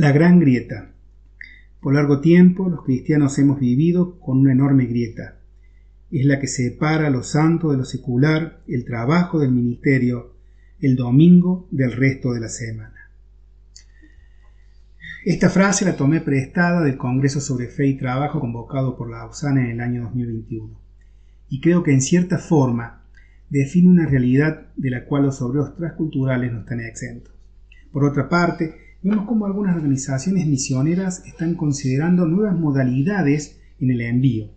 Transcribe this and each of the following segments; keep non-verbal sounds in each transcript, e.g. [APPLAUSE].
La gran grieta. Por largo tiempo los cristianos hemos vivido con una enorme grieta. Es la que separa lo santo de lo secular, el trabajo del ministerio, el domingo del resto de la semana. Esta frase la tomé prestada del Congreso sobre Fe y Trabajo convocado por la AUSANA en el año 2021, y creo que en cierta forma define una realidad de la cual los obreros transculturales no están exentos. Por otra parte, vemos cómo algunas organizaciones misioneras están considerando nuevas modalidades en el envío.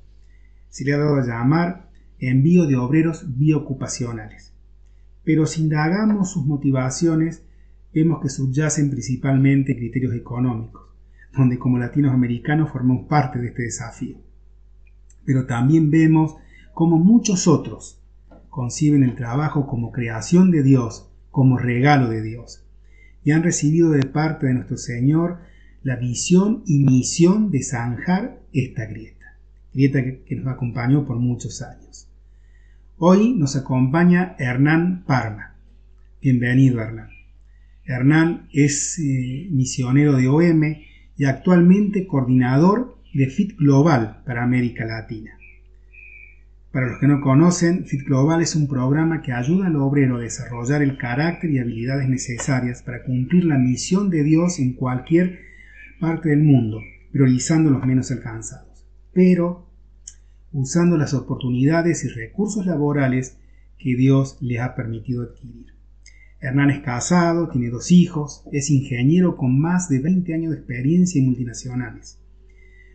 Se le ha dado a llamar envío de obreros biocupacionales. Pero si indagamos sus motivaciones, vemos que subyacen principalmente criterios económicos, donde como latinoamericanos formamos parte de este desafío. Pero también vemos cómo muchos otros conciben el trabajo como creación de Dios, como regalo de Dios y han recibido de parte de nuestro Señor la visión y misión de zanjar esta grieta, grieta que, nos acompañó por muchos años. Hoy nos acompaña Hernán Parma. Bienvenido, Hernán. Hernán es eh, misionero de OM y actualmente coordinador de FIT Global para América Latina. Para los que no conocen, Fit Global es un programa que ayuda al obrero a desarrollar el carácter y habilidades necesarias para cumplir la misión de Dios en cualquier parte del mundo, priorizando los menos alcanzados, pero usando las oportunidades y recursos laborales que Dios les ha permitido adquirir. Hernán es casado, tiene dos hijos, es ingeniero con más de 20 años de experiencia en multinacionales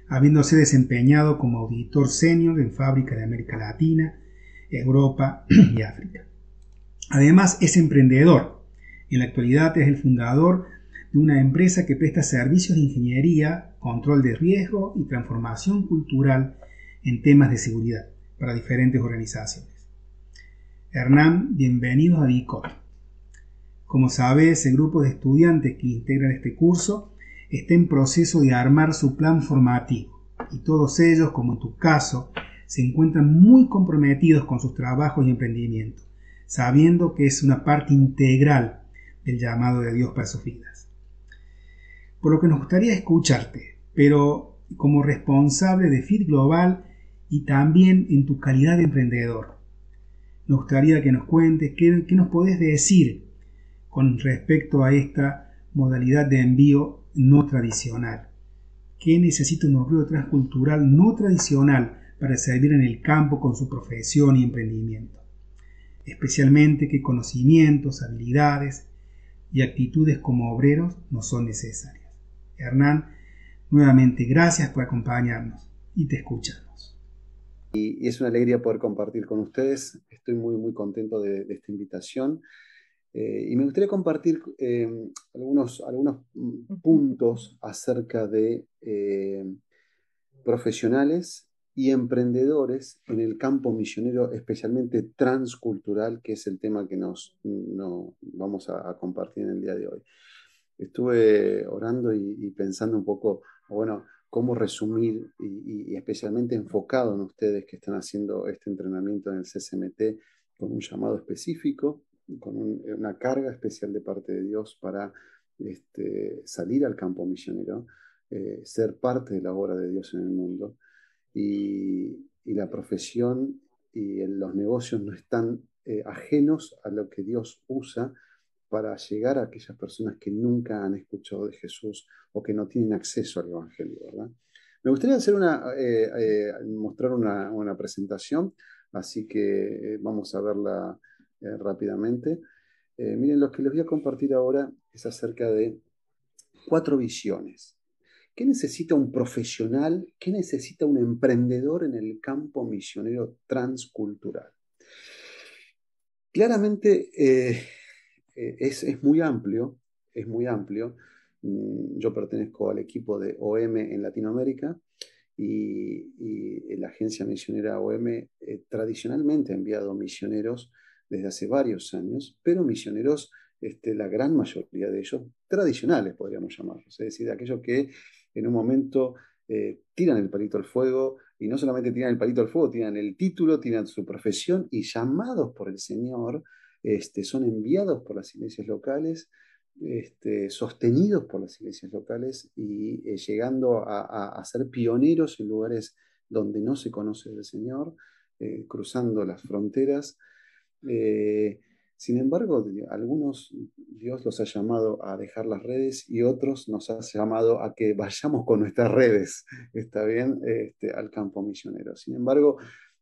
habiéndose desempeñado como auditor senior en fábricas de América Latina, Europa [CLEARS THROAT] y África. Además es emprendedor. En la actualidad es el fundador de una empresa que presta servicios de ingeniería, control de riesgo y transformación cultural en temas de seguridad para diferentes organizaciones. Hernán, bienvenido a DICOT. Como sabes, el grupo de estudiantes que integran este curso está en proceso de armar su plan formativo y todos ellos, como en tu caso, se encuentran muy comprometidos con sus trabajos y emprendimientos, sabiendo que es una parte integral del llamado de Dios para sus vidas. Por lo que nos gustaría escucharte, pero como responsable de FIT Global y también en tu calidad de emprendedor. Nos gustaría que nos cuentes qué, qué nos podés decir con respecto a esta modalidad de envío no tradicional. ¿Qué necesita un obrero transcultural no tradicional para servir en el campo con su profesión y emprendimiento? Especialmente qué conocimientos, habilidades y actitudes como obreros no son necesarias. Hernán, nuevamente gracias por acompañarnos y te escuchamos. Y es una alegría poder compartir con ustedes. Estoy muy, muy contento de, de esta invitación. Eh, y me gustaría compartir eh, algunos, algunos puntos acerca de eh, profesionales y emprendedores en el campo misionero, especialmente transcultural, que es el tema que nos vamos a, compartir en el día de hoy. Estuve orando y, pensando un poco, bueno, cómo resumir y, y, especialmente enfocado en ustedes que están haciendo este entrenamiento en el CCMT con un llamado específico con una carga especial de parte de Dios para este, salir al campo misionero, eh, ser parte de la obra de Dios en el mundo. Y, la profesión y los negocios no están eh, ajenos a lo que Dios usa para llegar a aquellas personas que nunca han escuchado de Jesús o que no tienen acceso al Evangelio, ¿verdad? Me gustaría hacer una, eh, mostrar una, una, presentación, así que vamos a verla eh, rápidamente. Eh, miren, lo que les voy a compartir ahora es acerca de cuatro visiones. ¿Qué necesita un profesional? ¿Qué necesita un emprendedor en el campo misionero transcultural? Claramente eh, es, muy amplio, es muy amplio. Mm, yo pertenezco al equipo de OM en Latinoamérica y, y la agencia misionera OM tradicionalmente ha enviado misioneros desde hace varios años, pero misioneros, este, la gran mayoría de ellos, tradicionales podríamos llamarlos, es decir, aquellos que en un momento eh, tiran el palito al fuego y no solamente tiran el palito al fuego, tiran el título, tiran su profesión y llamados por el Señor, este, son enviados por las iglesias locales este, sostenidos por las iglesias locales y eh, llegando a, ser pioneros en lugares donde no se conoce del Señor, eh, cruzando las fronteras. Eh, sin embargo, algunos Dios los ha llamado a dejar las redes y otros nos ha llamado a que [LAUGHS] vayamos con nuestras redes, está bien, este, al campo misionero. Sin embargo,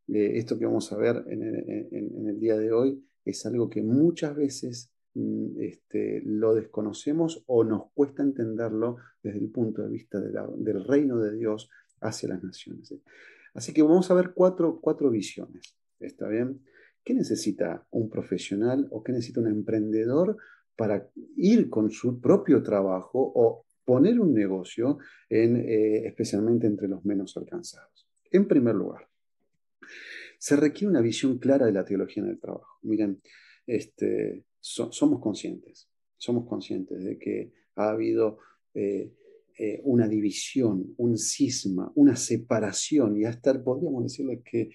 esto que vamos a ver en el día de hoy es algo que muchas veces Mm, este, lo desconocemos o nos cuesta entenderlo desde el punto de vista del reino de Dios hacia las naciones. Así que vamos a ver cuatro, cuatro visiones. ¿Está bien? ¿Qué necesita un profesional o qué necesita un emprendedor para ir con su propio trabajo o poner un negocio, en, eh, especialmente entre los menos alcanzados? En primer lugar, se requiere una visión clara de la teología en el trabajo. Miren, este, somos conscientes, somos conscientes de que ha habido eh, eh, una división, un cisma, una separación, y hasta podríamos decirle que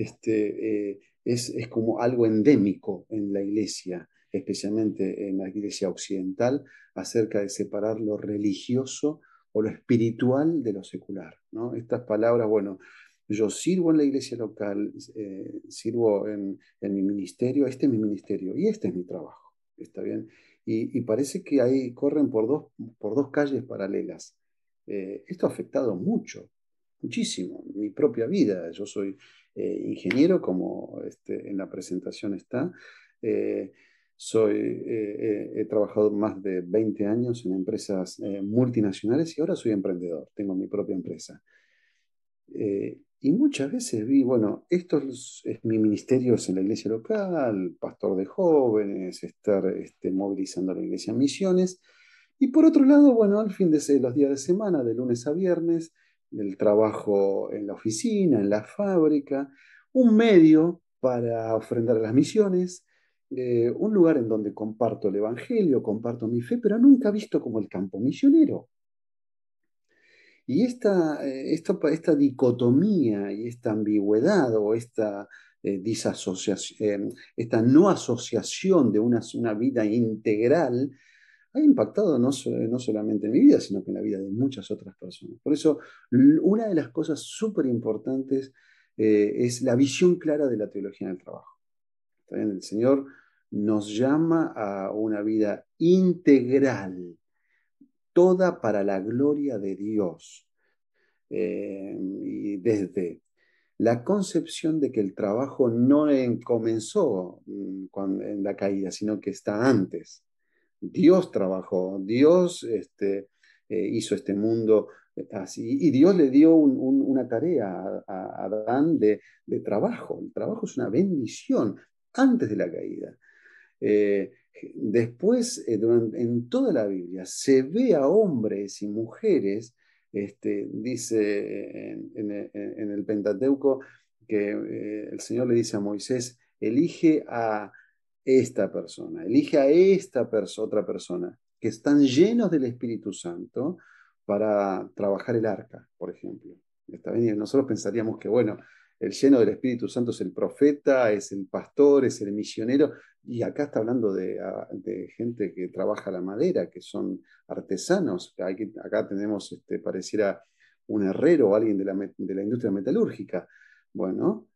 este, eh, es, es, como algo endémico en la iglesia, especialmente en la iglesia occidental, acerca de separar lo religioso o lo espiritual de lo secular. ¿no? Estas palabras, bueno, yo sirvo en la iglesia local, eh, sirvo en, mi ministerio, este es mi ministerio y este es mi trabajo, ¿está bien? Y, parece que ahí corren por dos, por dos calles paralelas. Eh, esto ha afectado mucho, muchísimo, mi propia vida. Yo soy eh, ingeniero, como este, en la presentación está. soy, he trabajado más de 20 años en empresas multinacionales y ahora soy emprendedor, tengo mi propia empresa. Y muchas veces vi, bueno, esto es, mi ministerio en la iglesia local, pastor de jóvenes, estar este, movilizando la iglesia en misiones. Y por otro lado, bueno, al fin de los días de semana, de lunes a viernes, el trabajo en la oficina, en la fábrica, un medio para ofrendar las misiones, eh, un lugar en donde comparto el Evangelio, comparto mi fe, pero nunca visto como el campo misionero. Y esta, eh, esta dicotomía y esta ambigüedad o esta, eh, disasociación, esta no asociación de una, una vida integral ha impactado no, no, solamente en mi vida, sino que en la vida de muchas otras personas. Por eso, una de las cosas súper importantes eh, es la visión clara de la teología en el trabajo. El Señor nos llama a una vida integral, toda para la gloria de Dios. Eh, y desde la concepción de que el trabajo no comenzó mm, en la caída, sino que está antes. Dios trabajó, Dios este, eh, hizo este mundo eh, así, y Dios le dio una tarea a, Adán de, trabajo. El trabajo es una bendición antes de la caída. Después, eh, en toda la Biblia, se ve a hombres y mujeres, este, dice en, el Pentateuco, que el Señor le dice a Moisés, elige a esta persona, elige a esta otra persona, que están llenos del Espíritu Santo para trabajar el arca, por ejemplo. ¿Está bien? nosotros pensaríamos que, bueno, el lleno del Espíritu Santo es el profeta, es el pastor, es el misionero, y acá está hablando de, gente que trabaja la madera, que son artesanos. acá tenemos, este, pareciera un herrero o alguien de la, industria metalúrgica. Bueno,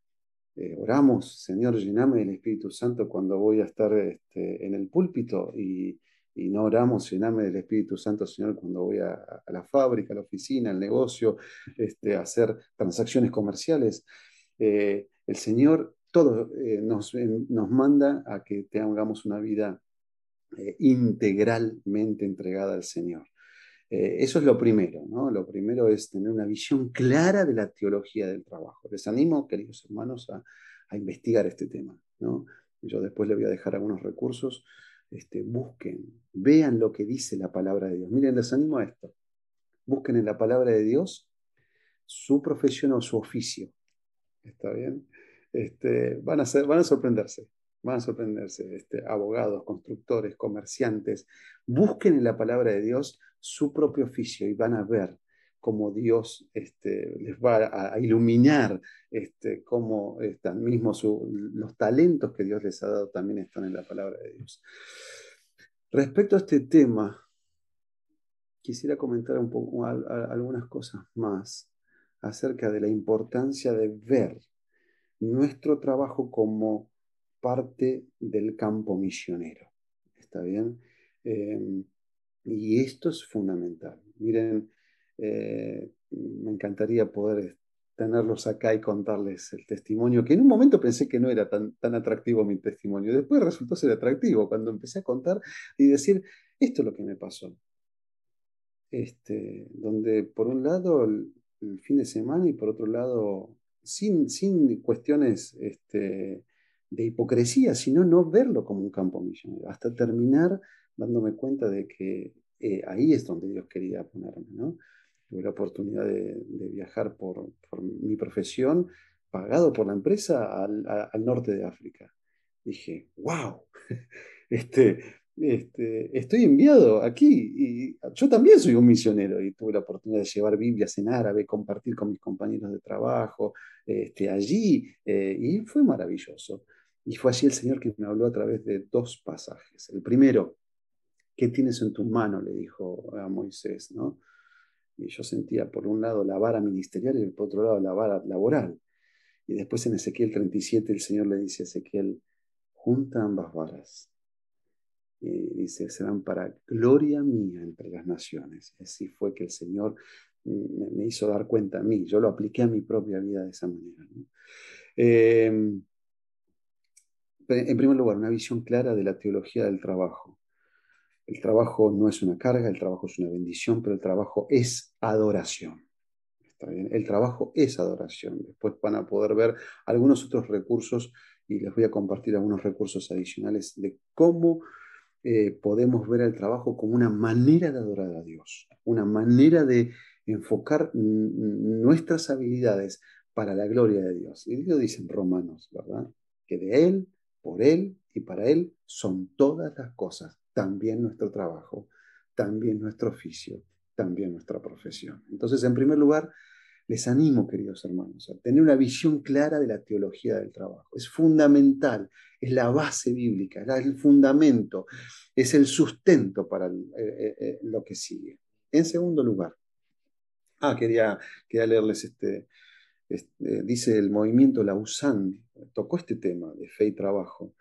oramos, Señor, llename del Espíritu Santo cuando voy a estar este, en el púlpito y, no oramos, llename del Espíritu Santo, Señor, cuando voy a, la fábrica, a la oficina, al negocio, este, a hacer transacciones comerciales. Eh, el Señor todo eh, nos, nos, manda a que tengamos una vida eh, integralmente entregada al Señor. eso es lo primero, ¿no? Lo primero es tener una visión clara de la teología del trabajo. Les animo, queridos hermanos, a, investigar este tema, ¿no? Yo después les voy a dejar algunos recursos. Este, busquen, vean lo que dice la palabra de Dios. Miren, les animo a esto. Busquen en la palabra de Dios su profesión o su oficio. ¿Está bien? Este, van, a ser, van a sorprenderse, van a sorprenderse, este, abogados, constructores, comerciantes. Busquen en la palabra de Dios su propio oficio y van a ver cómo Dios este, les va a, iluminar, este, cómo están mismos los talentos que Dios les ha dado también están en la palabra de Dios. Respecto a este tema, quisiera comentar un algunas cosas más acerca de la importancia de ver nuestro trabajo como parte del campo misionero. ¿Está bien? Em, y esto es fundamental. Miren, eh, me encantaría poder tenerlos acá y contarles el testimonio, que en un momento pensé que no era tan, tan atractivo mi testimonio. Después resultó ser atractivo cuando empecé a contar y decir, esto es lo que me pasó. Este, donde por un lado el, fin de semana y por otro lado, sin, sin cuestiones este, de hipocresía, sino no verlo como un campo misionero, hasta terminar dándome cuenta de que eh, ahí es donde Dios quería ponerme, ¿no? Tuve la oportunidad de, viajar por, mi profesión, pagado por la empresa, al, al norte de África. Dije, wow, [LAUGHS] este, este, estoy enviado aquí y yo también soy un misionero y tuve la oportunidad de llevar Biblias en árabe, compartir con mis compañeros de trabajo este, allí eh, y fue maravilloso. Y fue así el Señor que me habló a través de dos pasajes. El primero, ¿qué tienes en tu mano? le dijo a Moisés, ¿no? Y yo sentía por un lado la vara ministerial y por otro lado la vara laboral. Y después en Ezequiel 37 el Señor le dice a Ezequiel, junta ambas varas y dice, serán para gloria mía entre las naciones. Así fue que el Señor me, hizo dar cuenta a mí, yo lo apliqué a mi propia vida de esa manera. Em, en primer lugar, una visión clara de la teología del trabajo. El trabajo no es una carga, el trabajo es una bendición, pero el trabajo es adoración. El trabajo es adoración. Después van a poder ver algunos otros recursos y les voy a compartir algunos recursos adicionales de cómo eh, podemos ver el trabajo como una manera de adorar a Dios, una manera de enfocar nuestras habilidades para la gloria de Dios. Y Dios dice en Romanos, ¿verdad? Que de Él, por Él y para Él son todas las cosas, también nuestro trabajo, también nuestro oficio, también nuestra profesión. Entonces, en primer lugar, les animo, queridos hermanos, a tener una visión clara de la teología del trabajo. Es fundamental, es la base bíblica, es el fundamento, es el sustento para eh, eh, eh, lo que sigue. En segundo lugar, ah, quería, quería leerles este, este, dice el movimiento Lausanne, tocó este tema de fe y trabajo,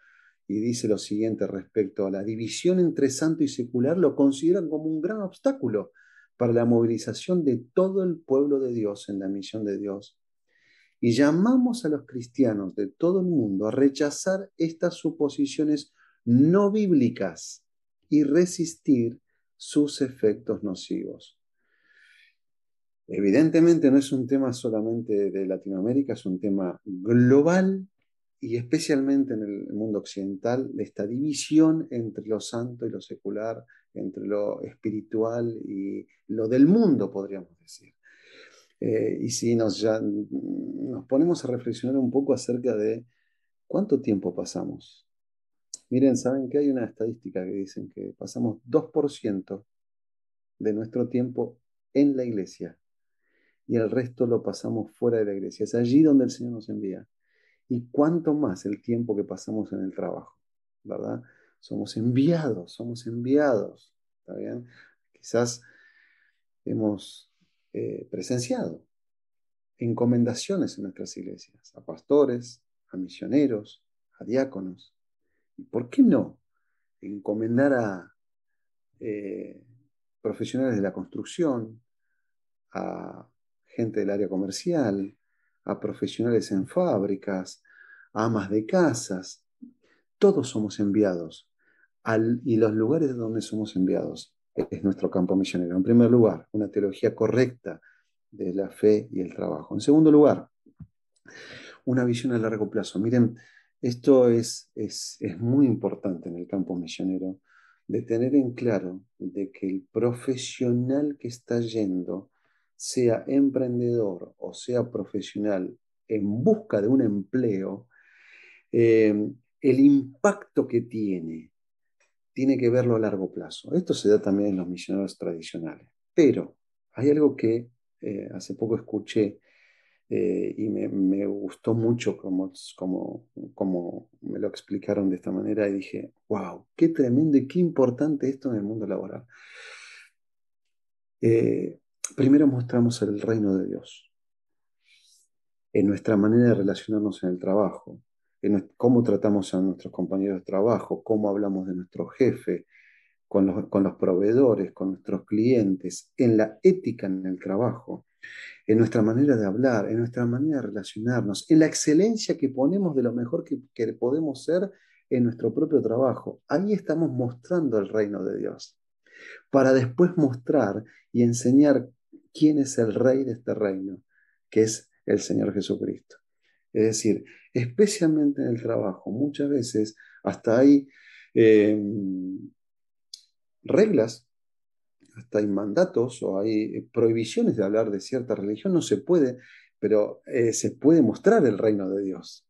y dice lo siguiente respecto a la división entre santo y secular, lo consideran como un gran obstáculo para la movilización de todo el pueblo de Dios en la misión de Dios. Y llamamos a los cristianos de todo el mundo a rechazar estas suposiciones no bíblicas y resistir sus efectos nocivos. Evidentemente no es un tema solamente de Latinoamérica, es un tema global y especialmente en el mundo occidental, de esta división entre lo santo y lo secular, entre lo espiritual y lo del mundo, podríamos decir. Eh, y si nos, nos ponemos a reflexionar un poco acerca de cuánto tiempo pasamos. Miren, saben que hay una estadística que dicen que pasamos 2% de nuestro tiempo en la iglesia y el resto lo pasamos fuera de la iglesia. Es allí donde el Señor nos envía. Y cuánto más el tiempo que pasamos en el trabajo, ¿verdad? Somos enviados, somos enviados. ¿Está bien? Quizás hemos eh, presenciado encomendaciones en nuestras iglesias a pastores, a misioneros, a diáconos. ¿Y por qué no encomendar a eh, profesionales de la construcción, a gente del área comercial, a profesionales en fábricas, a amas de casas? Todos somos enviados y los lugares donde somos enviados es nuestro campo misionero. En primer lugar, una teología correcta de la fe y el trabajo. En segundo lugar, una visión a largo plazo. Miren, esto es, es, es muy importante en el campo misionero, de tener en claro de que el profesional que está yendo, sea emprendedor o sea profesional en busca de un empleo, eh, el impacto que tiene tiene que verlo a largo plazo. Esto se da también en los misioneros tradicionales. Pero hay algo que eh, hace poco escuché eh, y me, gustó mucho como, me lo explicaron de esta manera y dije, wow, qué tremendo y qué importante esto en el mundo laboral. Primero mostramos el reino de Dios en nuestra manera de relacionarnos en el trabajo, en cómo tratamos a nuestros compañeros de trabajo, cómo hablamos de nuestro jefe, con los, proveedores, con nuestros clientes, en la ética en el trabajo en nuestra manera de hablar, en nuestra manera de relacionarnos, en la excelencia que ponemos de lo mejor que, podemos ser en nuestro propio trabajo. Ahí estamos mostrando el reino de Dios, para después mostrar y enseñar quién es el rey de este reino, que es el Señor Jesucristo. Es decir, especialmente en el trabajo, muchas veces hasta hay eh, reglas hasta hay mandatos o hay eh, prohibiciones de hablar de cierta religión, no se puede, pero eh, se puede mostrar el reino de Dios.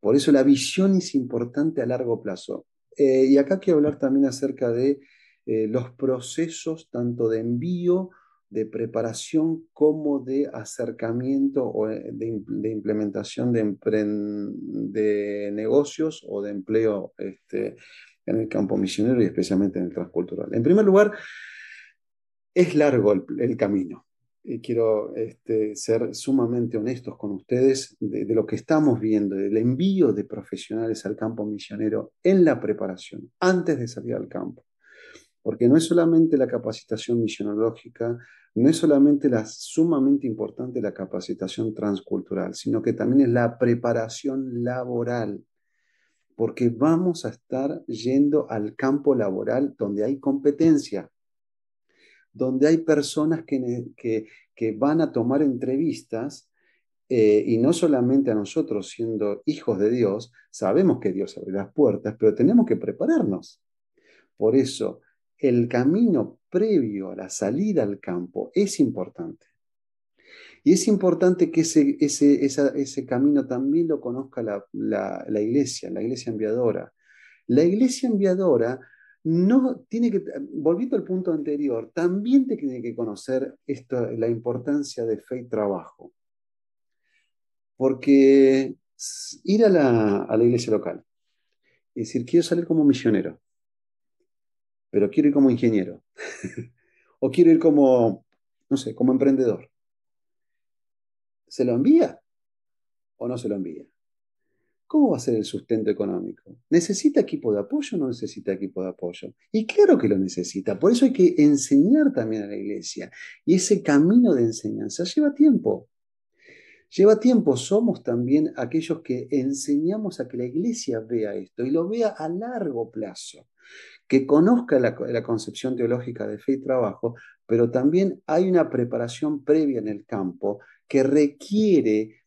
Por eso la visión es importante a largo plazo. Eh, y acá quiero hablar también acerca de los procesos tanto de envío, de preparación, como de acercamiento o de, implementación de, de, negocios o de empleo este, en el campo misionero y especialmente en el transcultural. En primer lugar, es largo el, camino. Y quiero este, ser sumamente honestos con ustedes de, lo que estamos viendo, del envío de profesionales al campo misionero en la preparación, antes de salir al campo. Porque no es solamente la capacitación misionológica, no es solamente la sumamente importante la capacitación transcultural, sino que también es la preparación laboral. Porque vamos a estar yendo al campo laboral donde hay competencia, donde hay personas que, que, van a tomar entrevistas eh, y no solamente a nosotros siendo hijos de Dios, sabemos que Dios abre las puertas, pero tenemos que prepararnos. Por eso, el camino previo a la salida al campo es importante. Y es importante que ese, ese, ese camino también lo conozca la, la iglesia, la iglesia enviadora. La iglesia enviadora no tiene que, volviendo al punto anterior, también tiene que conocer esto, la importancia de fe y trabajo. Porque ir a la, a la iglesia local y decir, quiero salir como misionero, pero quiero ir como ingeniero, [LAUGHS] o quiero ir como, no sé, como emprendedor. ¿Se lo envía o no se lo envía? ¿Cómo va a ser el sustento económico? ¿Necesita equipo de apoyo o no necesita equipo de apoyo? Y claro que lo necesita. Por eso hay que enseñar también a la iglesia. Y ese camino de enseñanza lleva tiempo. Lleva tiempo. Somos también aquellos que enseñamos a que la iglesia vea esto y lo vea a largo plazo. Que conozca la, concepción teológica de fe y trabajo, pero también hay una preparación previa en el campo que requiere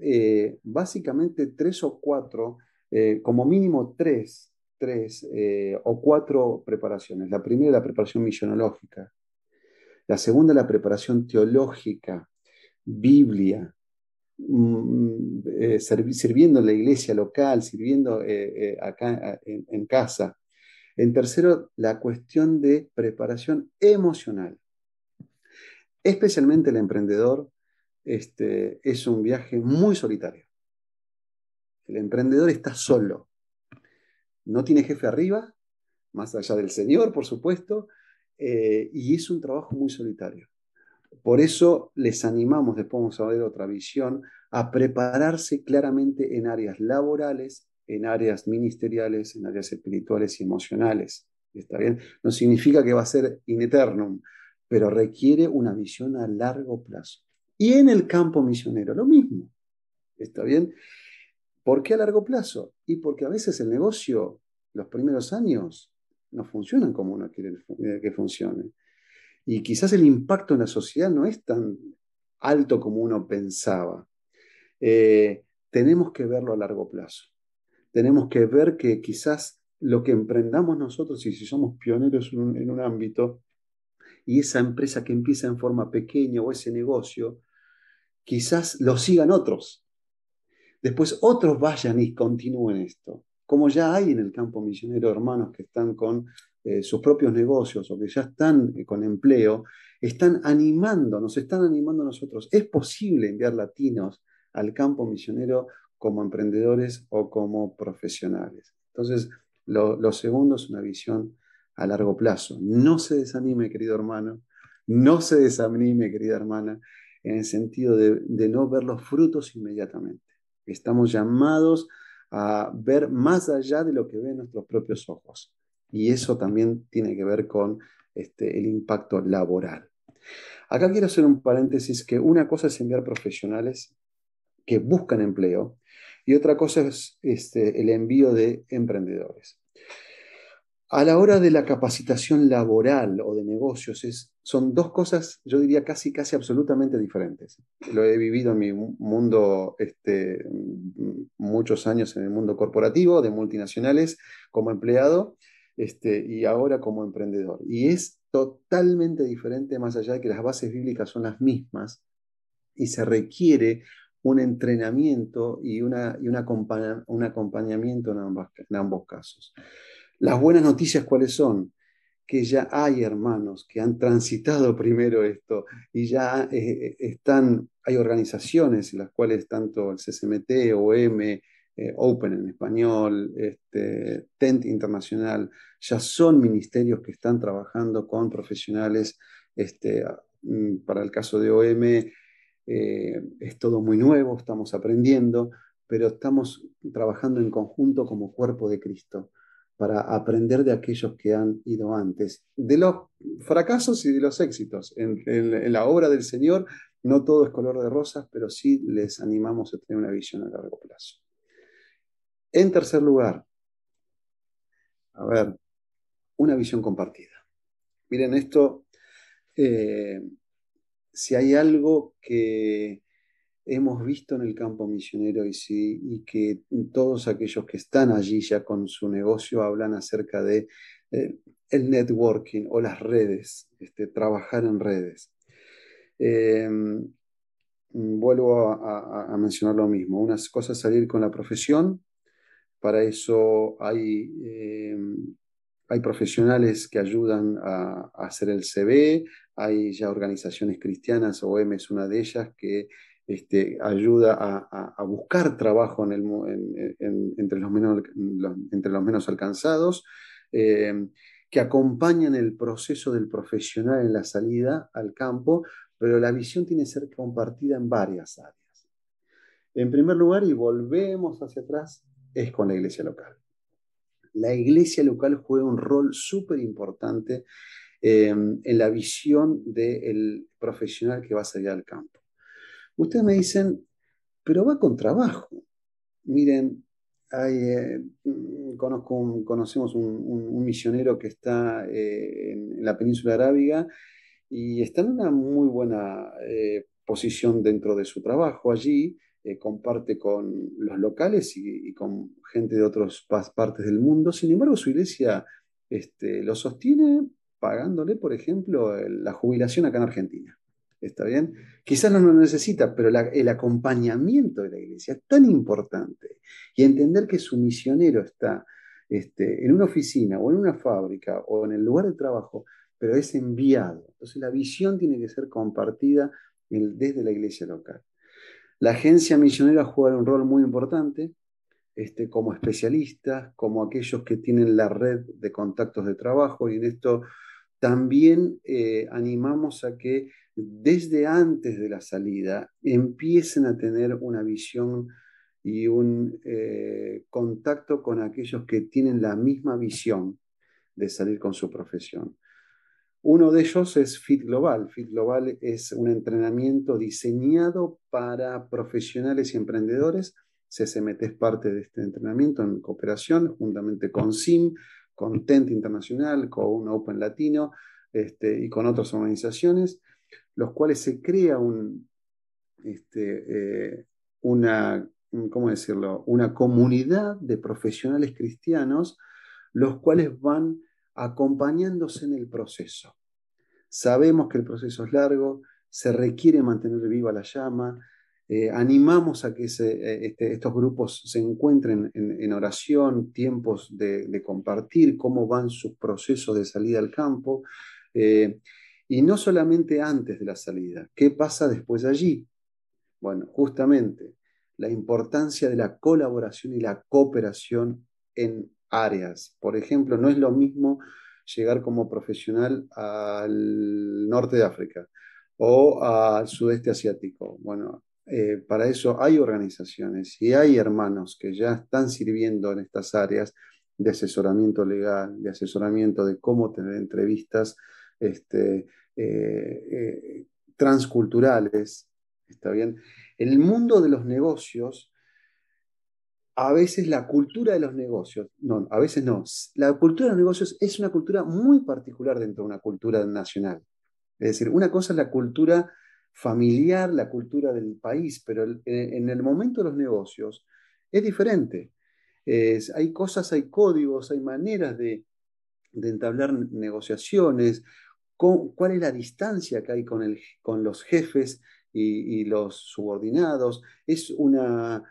eh, básicamente tres o cuatro, eh, como mínimo tres, tres eh, o cuatro preparaciones. La primera, la preparación misionológica. La segunda, la preparación teológica, Biblia, mm, sirviendo en la iglesia local, sirviendo acá en casa. En tercero, la cuestión de preparación emocional. Especialmente el emprendedor este, es un viaje muy solitario. El emprendedor está solo. No tiene jefe arriba, más allá del Señor, por supuesto, eh, y es un trabajo muy solitario. Por eso les animamos, después vamos a ver otra visión, a prepararse claramente en áreas laborales, en áreas ministeriales, en áreas espirituales y emocionales. ¿Está bien? No significa que va a ser in eternum, pero requiere una visión a largo plazo. Y en el campo misionero, lo mismo. ¿Está bien? ¿Por qué a largo plazo? Y porque a veces el negocio, los primeros años, no funcionan como uno quiere que funcione. Y quizás el impacto en la sociedad no es tan alto como uno pensaba. Eh, tenemos que verlo a largo plazo. Tenemos que ver que quizás lo que emprendamos nosotros, y si somos pioneros en un ámbito, y esa empresa que empieza en forma pequeña o ese negocio, quizás lo sigan otros. Después otros vayan y continúen esto. como ya hay en el campo misionero hermanos que están con eh, sus propios negocios o que ya están eh, con empleo, están animando, nos están animando a nosotros. Es posible enviar latinos al campo misionero como emprendedores o como profesionales. Entonces, lo, segundo es una visión a largo plazo. No se desanime, querido hermano, no se desanime, querida hermana, en el sentido de, de no ver los frutos inmediatamente. Estamos llamados a ver más allá de lo que ven nuestros propios ojos. Y eso también tiene que ver con este, el impacto laboral. Acá quiero hacer un paréntesis que una cosa es enviar profesionales que buscan empleo y otra cosa es este, el envío de emprendedores. A la hora de la capacitación laboral o de negocios, es, son dos cosas, yo diría, casi, casi absolutamente diferentes. Lo he vivido en mi mundo, este, muchos años en el mundo corporativo, de multinacionales, como empleado, este, y ahora como emprendedor. Y es totalmente diferente, más allá de que las bases bíblicas son las mismas, y se requiere un entrenamiento y, una, y un acompañamiento en ambos casos. Las buenas noticias, ¿cuáles son? Que ya hay hermanos que han transitado primero esto y ya eh, eh, están, hay organizaciones en las cuales tanto el CCMT, OM, eh, Open en español, este, TENT Internacional, ya son ministerios que están trabajando con profesionales. Este, mm, para el caso de OM es todo muy nuevo, estamos aprendiendo, pero estamos trabajando en conjunto como cuerpo de Cristo para aprender de aquellos que han ido antes, de los fracasos y de los éxitos. En, la obra del Señor no todo es color de rosas, pero sí les animamos a tener una visión a largo plazo. En tercer lugar, a ver, una visión compartida. Miren, esto, eh, si hay algo que hemos visto en el campo misionero y, sí, y que todos aquellos que están allí ya con su negocio hablan acerca de eh, el networking o las redes, este, trabajar en redes. Em, vuelvo a, mencionar lo mismo. Una cosa es salir con la profesión, para eso hay, em, hay profesionales que ayudan a, hacer el CV, hay ya organizaciones cristianas, OM es una de ellas, que este, ayuda a, buscar trabajo entre, los menos, alcanzados, eh, que acompañan el proceso del profesional en la salida al campo, pero la visión tiene que ser compartida en varias áreas. En primer lugar, y volvemos hacia atrás, es con la iglesia local. La iglesia local juega un rol súper importante eh, en la visión del profesional que va a salir al campo. Ustedes me dicen, pero va con trabajo. Miren, eh, conozco conocemos un, misionero que está eh, en, la península arábiga y está en una muy buena eh, posición dentro de su trabajo allí, comparte con los locales y, con gente de otras partes del mundo. Sin embargo, su iglesia este, lo sostiene pagándole, por ejemplo, la jubilación acá en Argentina. ¿Está bien? Quizás no lo necesita, pero el acompañamiento de la iglesia es tan importante. Y entender que su misionero está este, en una oficina o en una fábrica o en el lugar de trabajo, pero es enviado. Entonces la visión tiene que ser compartida desde la iglesia local. La agencia misionera juega un rol muy importante este, como especialistas, como aquellos que tienen la red de contactos de trabajo y en esto también eh, animamos a que desde antes de la salida empiecen a tener una visión y un eh, contacto con aquellos que tienen la misma visión de salir con su profesión. Uno de ellos es Fit Global. Fit Global es un entrenamiento diseñado para profesionales y emprendedores. CCMT es parte de este entrenamiento en cooperación, juntamente con SIM, con TENT Internacional, con Open Latino este, y con otras organizaciones los cuales se crea este, eh, una, ¿cómo decirlo? una comunidad de profesionales cristianos, los cuales van acompañándose en el proceso. Sabemos que el proceso es largo, se requiere mantener viva la llama, eh, animamos a que este, estos grupos se encuentren en, oración, tiempos de, compartir cómo van sus procesos de salida al campo, eh, y no solamente antes de la salida, ¿qué pasa después de allí? Bueno, justamente la importancia de la colaboración y la cooperación en áreas. Por ejemplo, no es lo mismo llegar como profesional al norte de África o al sudeste asiático. Bueno, eh, para eso hay organizaciones y hay hermanos que ya están sirviendo en estas áreas de asesoramiento legal, de asesoramiento de cómo tener entrevistas este, eh, eh, transculturales. ¿Está bien? El mundo de los negocios a veces la cultura de los negocios, no, a veces no, la cultura de los negocios es una cultura muy particular dentro de una cultura nacional. Es decir, una cosa es la cultura familiar, la cultura del país, pero en el momento de los negocios es diferente. hay cosas, hay códigos, hay maneras de, entablar negociaciones, cuál es la distancia que hay con los jefes y los subordinados. Es una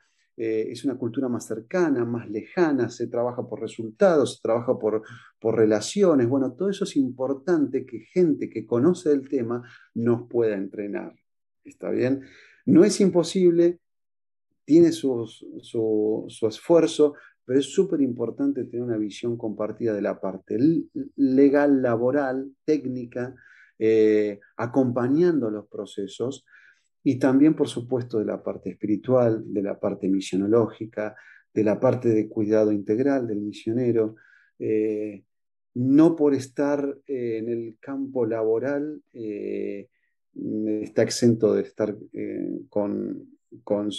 eh, es una cultura más cercana, más lejana, se trabaja por resultados, se trabaja por, por relaciones. Bueno, todo eso es importante que gente que conoce el tema nos pueda entrenar. ¿Está bien? No es imposible, tiene su, esfuerzo, pero es súper importante tener una visión compartida de la parte legal, laboral, técnica, eh, acompañando los procesos y también, por supuesto, de la parte espiritual, de la parte misionológica, de la parte de cuidado integral del misionero. Eh, no por estar eh, en el campo laboral eh, está exento de estar con, con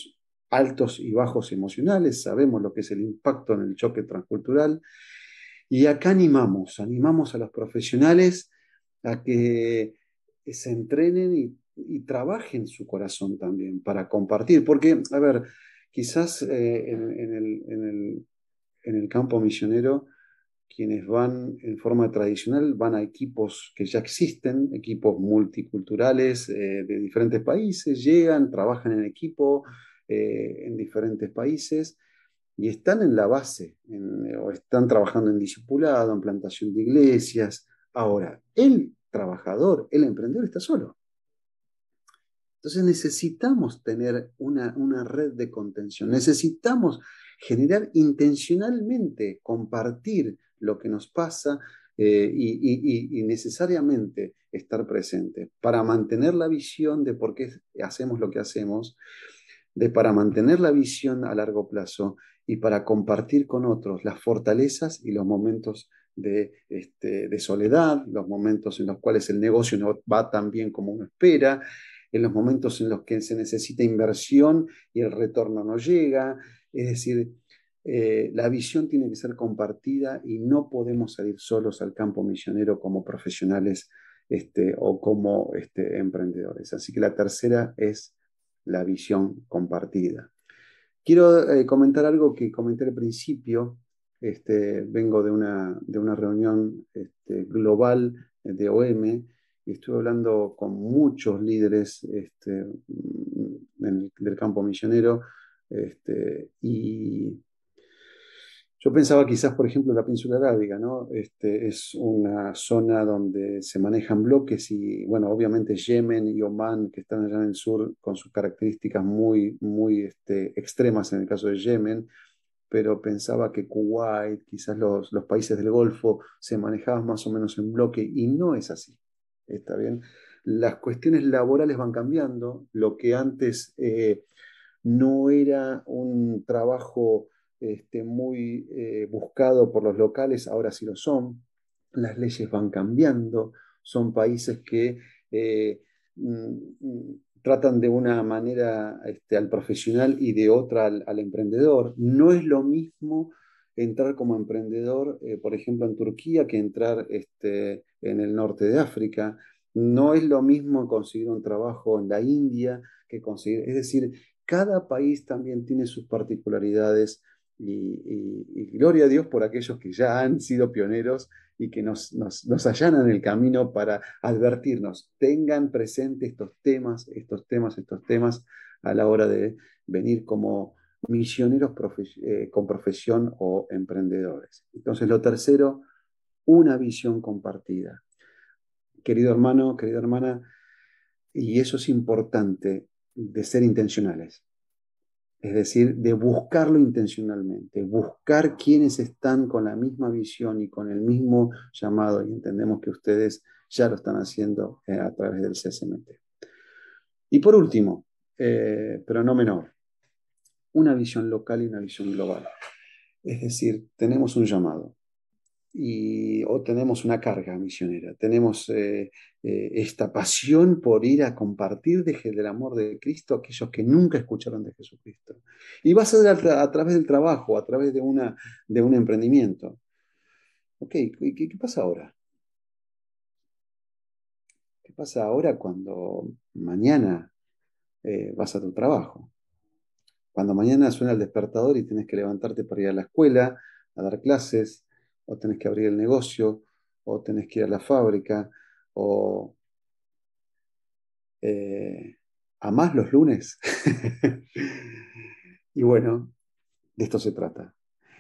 altos y bajos emocionales, sabemos lo que es el impacto en el choque transcultural. Y acá animamos, animamos a los profesionales a que se entrenen y y trabajen su corazón también para compartir. Porque, a ver, quizás eh, en, el, campo misionero, quienes van en forma tradicional van a equipos que ya existen, equipos multiculturales eh, de diferentes países, llegan, trabajan en equipo eh, en diferentes países y están en la base, o están trabajando en discipulado, en plantación de iglesias. Ahora, el trabajador, el emprendedor está solo. Entonces necesitamos tener una, red de contención, necesitamos generar intencionalmente, compartir lo que nos pasa eh, y, necesariamente estar presente para mantener la visión de por qué hacemos lo que hacemos, de para mantener la visión a largo plazo y para compartir con otros las fortalezas y los momentos de, este, de soledad, los momentos en los cuales el negocio no va tan bien como uno espera, en los momentos en los que se necesita inversión y el retorno no llega. Es decir, eh, la visión tiene que ser compartida y no podemos salir solos al campo misionero como profesionales este, o como este, emprendedores. Así que la tercera es la visión compartida. Quiero eh, comentar algo que comenté al principio. Este, vengo de una, de una reunión este, global de OM y estuve hablando con muchos líderes este, mm, del campo misionero este, y yo pensaba quizás, por ejemplo, la península arábiga, ¿no? Este, es una zona donde se manejan bloques y, bueno, obviamente Yemen y Oman, que están allá en el sur, con sus características muy, muy este, extremas en el caso de Yemen, pero pensaba que Kuwait, quizás los, los países del Golfo, se manejaban más o menos en bloque y no es así. ¿Está bien? Las cuestiones laborales van cambiando, lo que antes eh, no era un trabajo este, muy eh, buscado por los locales, ahora sí lo son, las leyes van cambiando, son países que eh, mm, tratan de una manera este, al profesional y de otra al, emprendedor. No es lo mismo entrar como emprendedor, por ejemplo, en Turquía, que entrar este, en el norte de África. No es lo mismo conseguir un trabajo en la India que conseguir, es decir, cada país también tiene sus particularidades Y, gloria a Dios por aquellos que ya han sido pioneros y que nos, nos, nos, allanan el camino para advertirnos. Tengan presente estos temas, estos temas, estos temas a la hora de venir como misioneros eh, con profesión o emprendedores. Entonces, lo tercero, una visión compartida. Querido hermano, querida hermana, y eso es importante, de ser intencionales. Es decir, de buscarlo intencionalmente, buscar quienes están con la misma visión y con el mismo llamado, y entendemos que ustedes ya lo están haciendo eh, a través del CSMT. Y por último, eh, pero no menor, una visión local y una visión global. Es decir, tenemos un llamado y, o tenemos una carga misionera, tenemos eh, eh, esta pasión por ir a compartir de, del amor de Cristo a aquellos que nunca escucharon de Jesucristo. Y va a ser a, través del trabajo, a través de, una, de un emprendimiento. Ok, ¿qué, qué pasa ahora? ¿Qué pasa ahora cuando mañana eh, vas a tu trabajo? Cuando mañana suena el despertador y tienes que levantarte para ir a la escuela, a dar clases, o tenés que abrir el negocio, o tenés que ir a la fábrica, o eh, a más los lunes. [LAUGHS] y bueno, de esto se trata.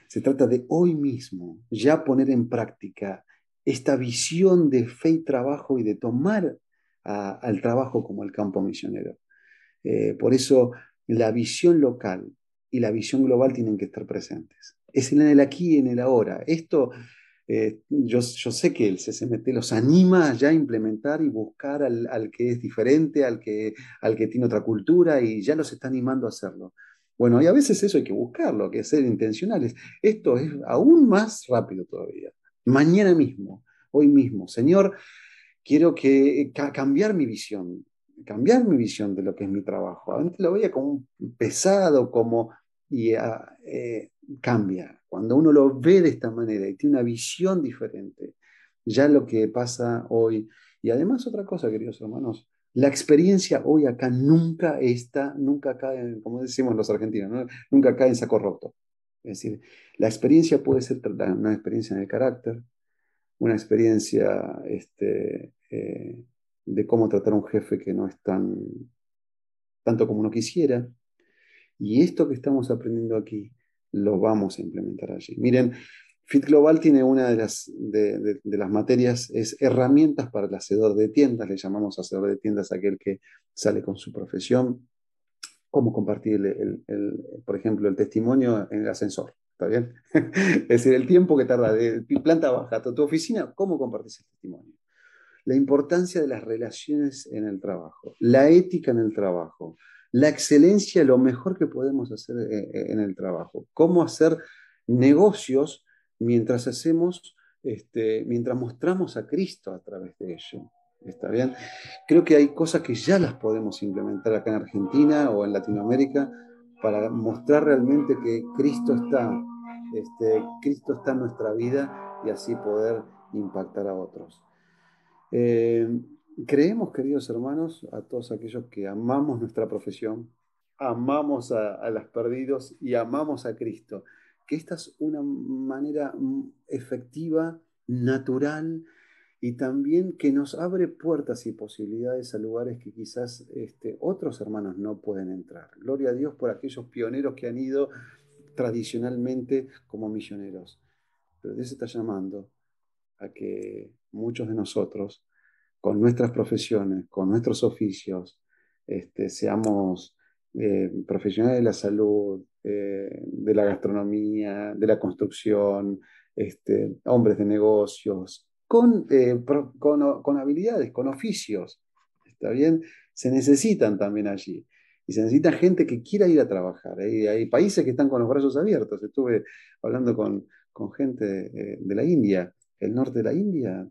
Se trata de hoy mismo ya poner en práctica esta visión de fe y trabajo y de tomar al trabajo como el campo misionero. Eh, por eso la visión local y la visión global tienen que estar presentes. Es en el aquí y en el ahora. Esto, eh, yo, yo, sé que el CCMT los anima ya a implementar y buscar al, que es diferente, al que, al que tiene otra cultura y ya los está animando a hacerlo. Bueno, y a veces eso hay que buscarlo, hay que ser intencionales. Esto es aún más rápido todavía. Mañana mismo, hoy mismo. Señor, quiero que, cambiar mi visión cambiar mi visión de lo que es mi trabajo. Antes lo veía como pesado, como... y ah, eh, cambia. Cuando uno lo ve de esta manera y tiene una visión diferente, ya lo que pasa hoy. Y además otra cosa, queridos hermanos, la experiencia hoy acá nunca está, nunca cae, como decimos los argentinos, nunca cae en saco roto. Es decir, la experiencia puede ser una experiencia en el carácter, una experiencia este, eh, de cómo tratar a un jefe que no es tan tanto como uno quisiera. Y esto que estamos aprendiendo aquí lo vamos a implementar allí. Miren, Fit Global tiene una de las, de, las materias, es herramientas para el hacedor de tiendas, le llamamos hacedor de tiendas aquel que sale con su profesión, cómo compartir, el, por ejemplo, el testimonio en el ascensor. ¿Está bien? [LAUGHS] es decir, el tiempo que tarda de planta baja a tu oficina, cómo compartes el testimonio la importancia de las relaciones en el trabajo, la ética en el trabajo, la excelencia, lo mejor que podemos hacer eh, eh, en el trabajo, cómo hacer negocios mientras hacemos, este, mientras mostramos a Cristo a través de ello. ¿Está bien? Creo que hay cosas que ya las podemos implementar acá en Argentina o en Latinoamérica para mostrar realmente que Cristo está, este, Cristo está en nuestra vida y así poder impactar a otros. Eh, creemos, queridos hermanos, a todos aquellos que amamos nuestra profesión, amamos a, a los perdidos y amamos a Cristo, que esta es una manera efectiva, natural, y también que nos abre puertas y posibilidades a lugares que quizás este, otros hermanos no pueden entrar. Gloria a Dios por aquellos pioneros que han ido tradicionalmente como misioneros. Pero Dios está llamando a que muchos de nosotros, con nuestras profesiones, con nuestros oficios, este, seamos eh, profesionales de la salud, eh, de la gastronomía, de la construcción, este, hombres de negocios, con, eh, con, habilidades, con oficios. ¿Está bien? Se necesitan también allí. Y se necesita gente que quiera ir a trabajar. Hay, hay países que están con los brazos abiertos. Estuve hablando con, con gente de la India el norte de la India,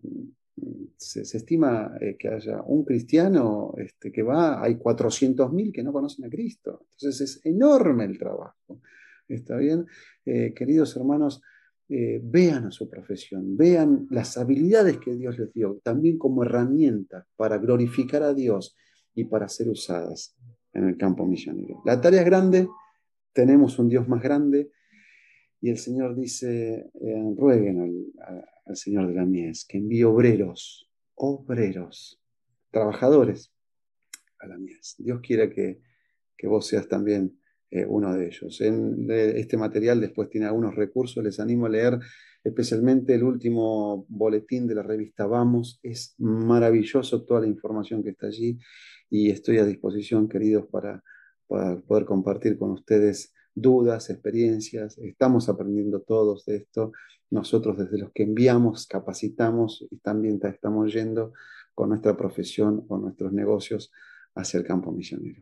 se, estima eh, que haya un cristiano este, que va, hay 400.000 que no conocen a Cristo. Entonces es enorme el trabajo. ¿Está bien? Eh, queridos hermanos, eh, vean a su profesión, vean las habilidades que Dios les dio, también como herramienta para glorificar a Dios y para ser usadas en el campo misionero. La tarea es grande, tenemos un Dios más grande y el Señor dice, eh, rueguen al, Señor de la mies que envíe obreros, obreros, trabajadores a la mies. Dios quiere que, vos seas también eh, uno de ellos. En este material después tiene algunos recursos, les animo a leer especialmente el último boletín de la revista Vamos. Es maravilloso toda la información que está allí y estoy a disposición, queridos, para, para poder compartir con ustedes dudas, experiencias, estamos aprendiendo todos de esto. Nosotros desde los que enviamos, capacitamos y también estamos yendo con nuestra profesión o nuestros negocios hacia el campo misionero.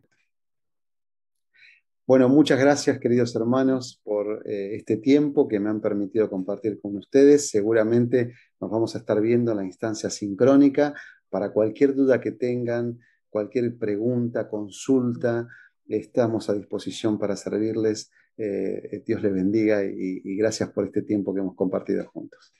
Bueno, muchas gracias queridos hermanos por eh, este tiempo que me han permitido compartir con ustedes. Seguramente nos vamos a estar viendo en la instancia sincrónica. Para cualquier duda que tengan, cualquier pregunta, consulta, Estamos a disposición para servirles. Eh, Dios les bendiga y gracias por este tiempo que hemos compartido juntos.